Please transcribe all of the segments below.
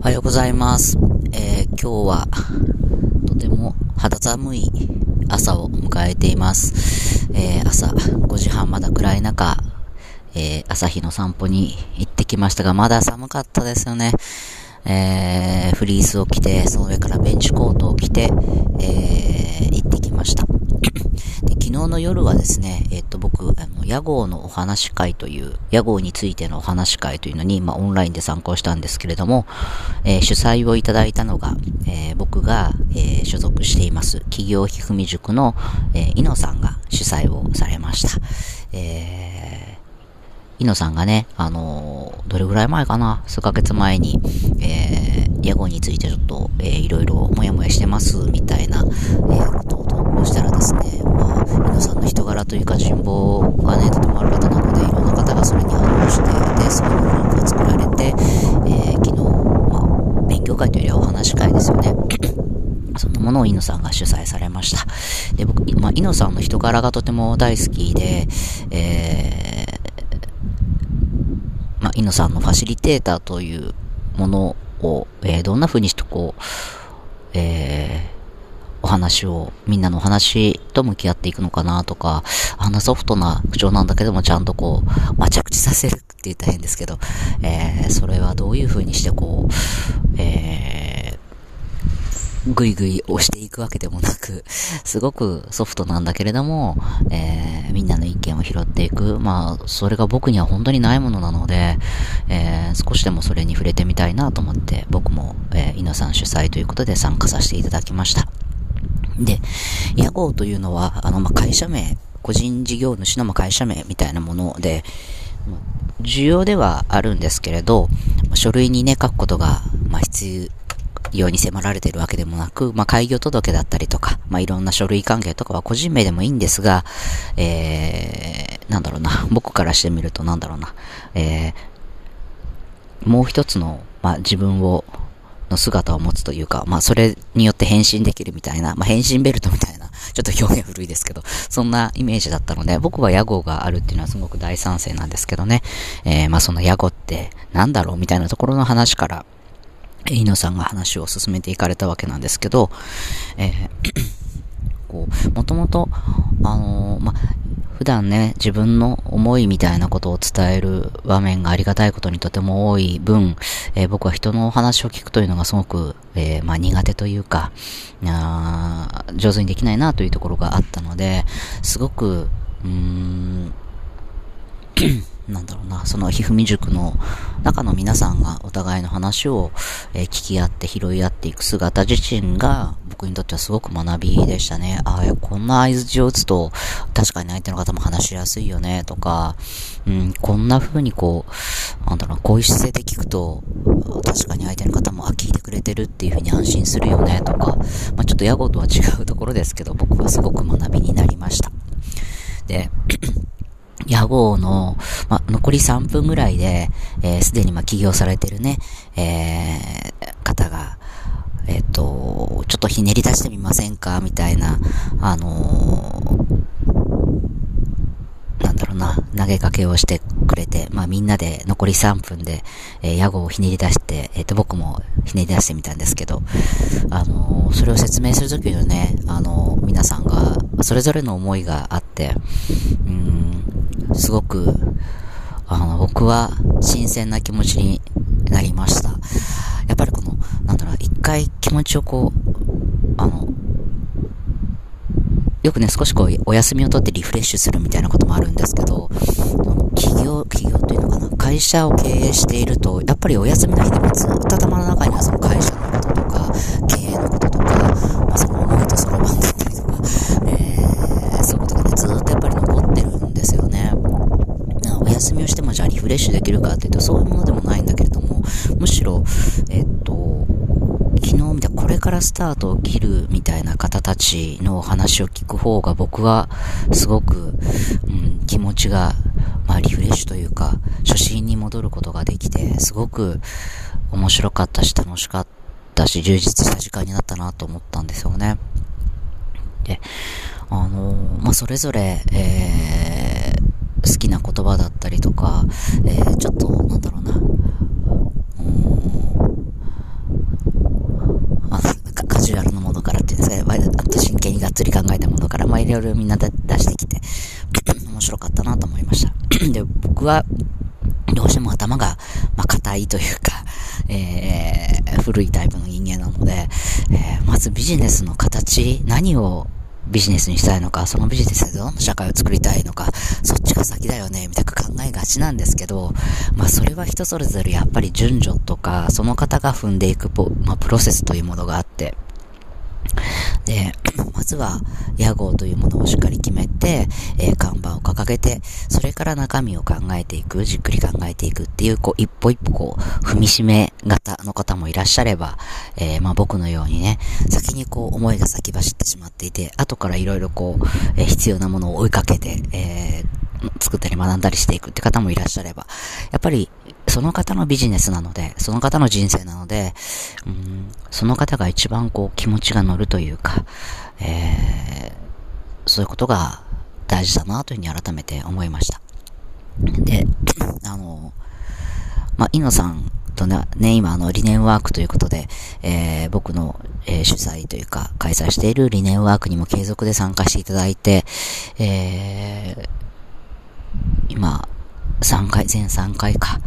おはようございます。えー、今日は、とても肌寒い朝を迎えています。えー、朝5時半まだ暗い中、えー、朝日の散歩に行ってきましたが、まだ寒かったですよね。えー、フリースを着て、その上からベンチコートを着て、えー、行ってきました。昨日の夜はですね、えっ、と、僕、あの、屋号のお話会という、屋号についてのお話会というのに、まあ、オンラインで参考したんですけれども、えー主催をいただいたのが、えー僕が、えー所属しています、企業ひふみ塾の、えー、井野さんが主催をされました。えー井野さんがね、あのどれぐらい前かな数ヶ月前に、えー、屋号についてちょっと、えーいろいろもやもやしてます、みたいな、えーことを投稿したらですね、人柄というか人望がね、とてもある方なので、いろんな方がそれに反応して、で、そのグループが作られて、えー昨日、まあ、勉強会というよりはお話し会ですよね。そんなものを井野さんが主催されました。で、僕、まあ、井野さんの人柄がとても大好きで、えー、まあ、井野さんのファシリテーターというものを、えーどんな風にしてこう、えーお話を、みんなのお話と向き合っていくのかなとか、あんなソフトな口調なんだけどもちゃんとこう、まあ、着地させるって言ったら変ですけど、えーそれはどういう風にしてこう、えーぐいぐい押していくわけでもなく、すごくソフトなんだけれども、えーみんなの意見を拾っていく。まあ、それが僕には本当にないものなので、えー少しでもそれに触れてみたいなと思って、僕も、えー、稲さん主催ということで参加させていただきました。で、屋号というのは、あの、ま、会社名、個人事業主のま会社名みたいなもので、ま重要ではあるんですけれど、ま書類にね、書くことが、ま、必要に迫られているわけでもなく、まあ、開業届だったりとか、まあ、いろんな書類関係とかは個人名でもいいんですが、えー、なんだろうな、僕からしてみるとなんだろうな、えー、もう一つの、まあ、自分を、の姿を持つというか、まあ、それによって変身できるみたいな、まあ、変身ベルトみたいな、ちょっと表現古いですけど、そんなイメージだったので、僕は屋号があるっていうのはすごく大賛成なんですけどね、えー、まあ、その屋号ってなんだろうみたいなところの話から、えー井野さんが話を進めていかれたわけなんですけど、えー こう、もともと、あのーまあ、普段ね、自分の思いみたいなことを伝える場面がありがたいことにとても多い分、えー僕は人のお話を聞くというのがすごく、えーまあ、苦手というか、あ上手にできないなというところがあったので、すごく、うーん、なんだろうな、そのひふみ塾の中の皆さんがお互いの話を、えー聞き合って拾い合っていく姿自身が僕にとってはすごく学びでしたね。ああ、こんな合図を打つと確かに相手の方も話しやすいよねとか、うん、こんな風にこう、なんだろうな、こういう姿勢で聞くと確かに相手の方もあ、聞いてくれてるっていう風に安心するよねとか、まあちょっと野号とは違うところですけど僕はすごく学びになりました。で、屋号の、ま、残り3分ぐらいで、えーすでにま、起業されてるね、えー方が、えっ、と、ちょっとひねり出してみませんか？みたいな、あのなんだろうな、投げかけをしてくれて、まあ、みんなで残り3分で、えー屋号をひねり出して、えっ、と、僕もひねり出してみたんですけど、あのーそれを説明するときのね、あの皆さんが、それぞれの思いがあって、うん、すごく、あの、僕は新鮮な気持ちになりました。やっぱりこの、なんだろう、一回気持ちをこう、あの、よくね、少しこう、お休みを取ってリフレッシュするみたいなこともあるんですけど、企業、企業というのかな、会社を経営していると、やっぱりお休みの日でもずっと頭の中にはその会社のこととか、経営のこととか、まあ、その思いとそろばんだったりとか、えー、そういうことがね、ずっとやっぱり残ってるんですよね。なお休みをしてもじゃあリフレッシュできるかっていうと、そういうものでもないんだけれども、むしろ、えっと、昨日見たこれからスタートを切るみたいな方たちの話を聞く方が僕はすごく、うん、気持ちが、まあリフレッシュというか、初心に戻ることができて、すごく面白かったし楽しかったし、充実した時間になったなと思ったんですよね。で、あのまあ、それぞれ、えー、きな言葉だったりとか、えー、ちょっと、なんだろうな、カジュアルのものからっていうんですか、ね、あと真剣にがっつり考えたものから、まあ、いろいろみんな出してきて、面白かったなと思いました。で、僕は、どうしても頭が、まあ、硬いというか、えー、古いタイプの人間なので、えー、まずビジネスの形、何をビジネスにしたいのか、そのビジネスでどんな社会を作りたいのか、そっちが先だよね、みたいな考えがちなんですけど、まあそれは人それぞれやっぱり順序とか、その方が踏んでいくまあ、プロセスというものがあって、で、まずは、屋号というものをしっかり決めて、えー、看板を掲げて、それから中身を考えていく、じっくり考えていくっていう、こう、一歩一歩こう、踏みしめ型の方もいらっしゃれば、えー、まあ僕のようにね、先にこう、思いが先走ってしまっていて、後からいろいろこう、えー、必要なものを追いかけて、えー、作ったり学んだりしていくって方もいらっしゃれば、やっぱり、その方のビジネスなので、その方の人生なので、うん、その方が一番こう気持ちが乗るというか、えー、そういうことが大事だなというふうに改めて思いました。で、あの、まあ、イノさんとね、今あの理念ワークということで、えー、僕の、えー、主催というか開催している理念ワークにも継続で参加していただいて、えー、今、3回、全3回か、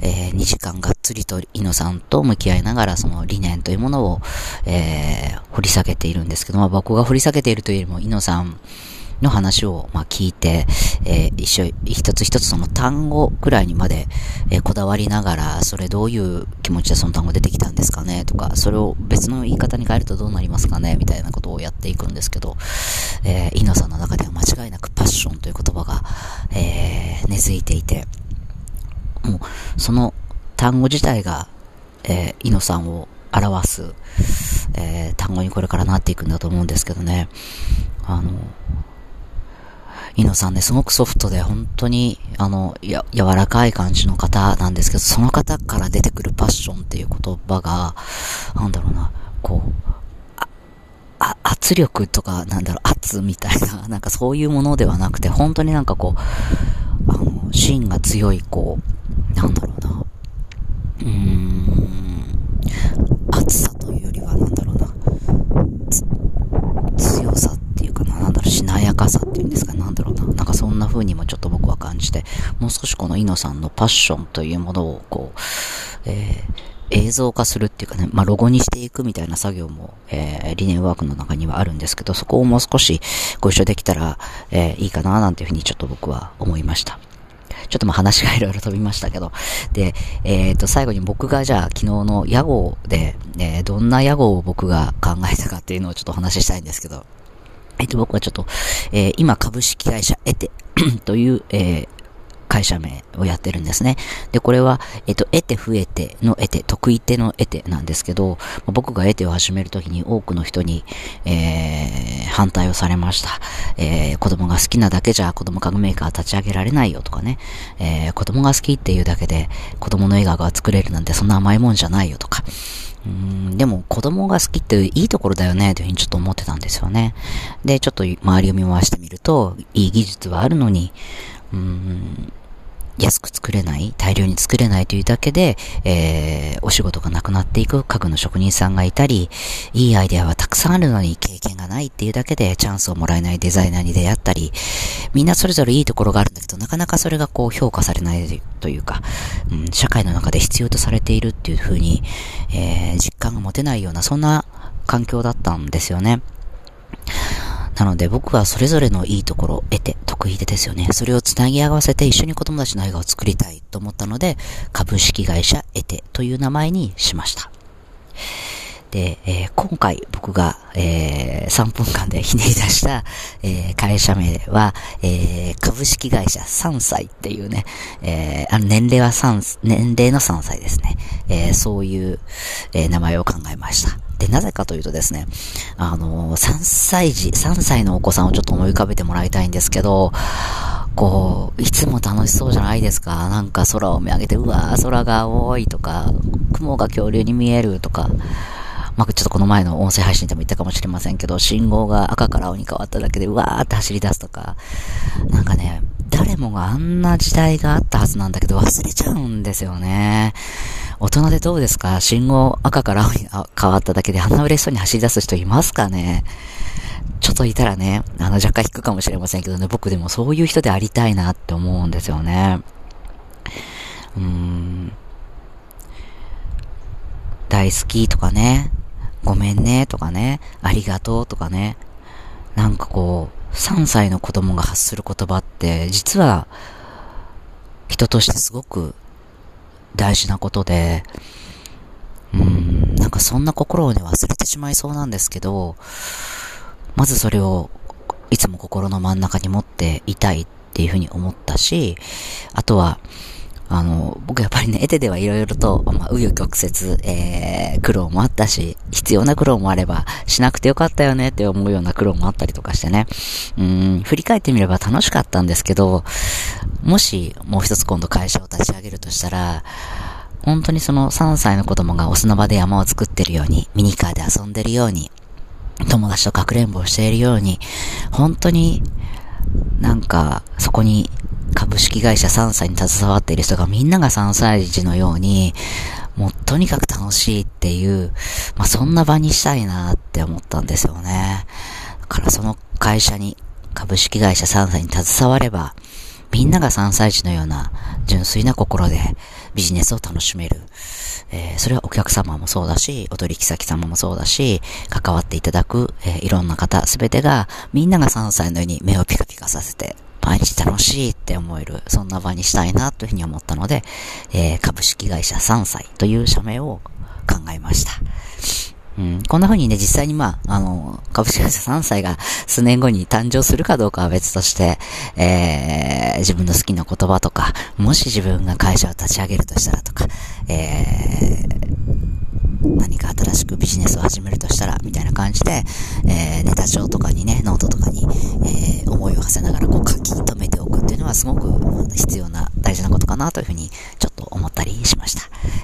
えー、2時間がっつりとイノさんと向き合いながらその理念というものを、えー、掘り下げているんですけども、僕が掘り下げているというよりも、イノさんの話を、まあ、聞いて、えー、一緒、一つ一つその単語くらいにまで、えー、こだわりながら、それどういう気持ちでその単語出てきたんですかねとか、それを別の言い方に変えるとどうなりますかねみたいなことをやっていくんですけど、えー、イノさんの中では間違いなくパッションという言葉が、えー、根付いていて、もう、その単語自体が、えー、イノさんを表す、えー、単語にこれからなっていくんだと思うんですけどね。あの、イノさんね、すごくソフトで、本当に、あの、や、柔らかい感じの方なんですけど、その方から出てくるパッションっていう言葉が、なんだろうな、こう、圧力とか、なんだろう、圧みたいな、なんかそういうものではなくて、本当になんかこう、あの、芯が強い、こう、うーん、熱さというよりは、なんだろうな、強さっていうかな、なんだろう、しなやかさっていうんですか、なんだろうな。なんかそんな風にもちょっと僕は感じて、もう少しこのイノさんのパッションというものを、こう、えー、映像化するっていうかね、まあ、ロゴにしていくみたいな作業も、えー、理念ワークの中にはあるんですけど、そこをもう少しご一緒できたら、えー、いいかななんていうふうにちょっと僕は思いました。ちょっとまあ話がいろいろ飛びましたけど。で、えっ、ー、と、最後に僕がじゃあ昨日の屋号で、えー、どんな屋号を僕が考えたかっていうのをちょっとお話ししたいんですけど。えっ、と、僕はちょっと、え、今株式会社エテ という、え、会社名をやってるんですね。で、これは、えっと、得て増えての得て、得意手の得てなんですけど、僕が得てを始めるときに多くの人に、えー、反対をされました。えー、子供が好きなだけじゃ子供家具メーカー立ち上げられないよとかね、えー、子供が好きっていうだけで子供の笑顔が作れるなんてそんな甘いもんじゃないよとか、うん、でも子供が好きっていいところだよねというふうにちょっと思ってたんですよね。で、ちょっと周りを見回してみると、いい技術はあるのに、うん、安く作れない、大量に作れないというだけで、えー、お仕事がなくなっていく家具の職人さんがいたり、いいアイデアはたくさんあるのに経験がないっていうだけでチャンスをもらえないデザイナーに出会ったり、みんなそれぞれいいところがあるんだけど、なかなかそれがこう評価されないというか、うん、社会の中で必要とされているっていうふうに、えー、実感が持てないような、そんな環境だったんですよね。なので僕はそれぞれのいいところを得て、得意でですよね。それを繋ぎ合わせて一緒に子供たちの映画を作りたいと思ったので、株式会社得てという名前にしました。で、えー、今回僕が、えー、3分間でひねり出した、えー、会社名は、え、株式会社3歳っていうね、え、あの年齢は3、年齢の3歳ですね。え、そういう、え、名前を考えました。で、なぜかというとですね、あのー、3歳児、3歳のお子さんをちょっと思い浮かべてもらいたいんですけど、こう、いつも楽しそうじゃないですか。なんか空を見上げて、うわー、空が青いとか、雲が恐竜に見えるとか、まあ、ちょっとこの前の音声配信でも言ったかもしれませんけど、信号が赤から青に変わっただけで、うわーって走り出すとか、なんかね、誰もがあんな時代があったはずなんだけど、忘れちゃうんですよね。大人でどうですか？信号赤から青に変わっただけであんな嬉しそうに走り出す人いますかね？ちょっといたらね、あの、若干引くかもしれませんけどね、僕でもそういう人でありたいなって思うんですよね。うーん。大好きとかね、ごめんねとかね、ありがとうとかね、なんかこう、3歳の子供が発する言葉って、実は、人としてすごく大事なことで、うん、なんかそんな心をね、忘れてしまいそうなんですけど、まずそれを、いつも心の真ん中に持っていたいっていうふうに思ったし、あとは、あの、僕やっぱりね、エテではいろいろと、まあ、紆余曲折、えー、苦労もあったし、必要な苦労もあれば、しなくてよかったよねって思うような苦労もあったりとかしてね。うん、振り返ってみれば楽しかったんですけど、もし、もう一つ今度会社を立ち上げるとしたら、本当にその3歳の子供がお砂場で山を作ってるように、ミニカーで遊んでるように、友達とかくれんぼをしているように、本当になんか、そこに株式会社3歳に携わっている人がみんなが3歳児のように、もうとにかく楽しいっていう、まあ、そんな場にしたいなって思ったんですよね。だからその会社に、株式会社3歳に携われば、みんなが3歳児のような純粋な心でビジネスを楽しめる。えー、それはお客様もそうだし、お取引先様もそうだし、関わっていただく、えー、いろんな方すべてが、みんなが3歳のように目をピカピカさせて、毎日楽しいって思える、そんな場にしたいなというふうに思ったので、えー、株式会社3歳という社名を考えました。うん、こんな風にね、実際にまあ、あの、株式会社3歳が数年後に誕生するかどうかは別として、えー、自分の好きな言葉とか、もし自分が会社を立ち上げるとしたらとか、えー、何か新しくビジネスを始めるとしたら、みたいな感じで、えー、ネタ帳とかにね、ノートとかに、えー、思いを馳せながらこう書き留めておくっていうのはすごく必要な、大事なことかなというふうに、ちょっと思ったりしました。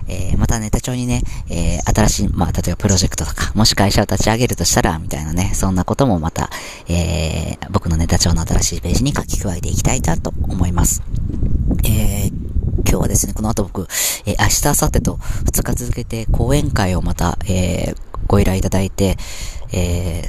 えー、またネタ帳にね、えー、新しい、まあ、例えばプロジェクトとか、もし会社を立ち上げるとしたら、みたいなね、そんなこともまた、えー、僕のネタ帳の新しいページに書き加えていきたいなと思います。えー、今日はですね、この後僕、えー、明日、明後日と2日続けて講演会をまた、えー、ご依頼いただいて、え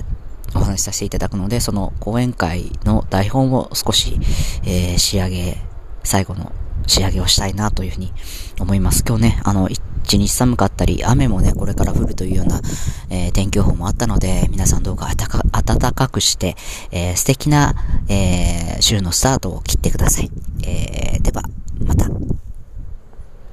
ー、お話しさせていただくので、その講演会の台本を少し、え、仕上げ、最後の仕上げをしたいなというふうに思います。今日ね、あの、一日寒かったり、雨もね、これから降るというような、えー、天気予報もあったので、皆さんどうか暖かくして、えー、素敵な、えー、週のスタートを切ってください。え、では、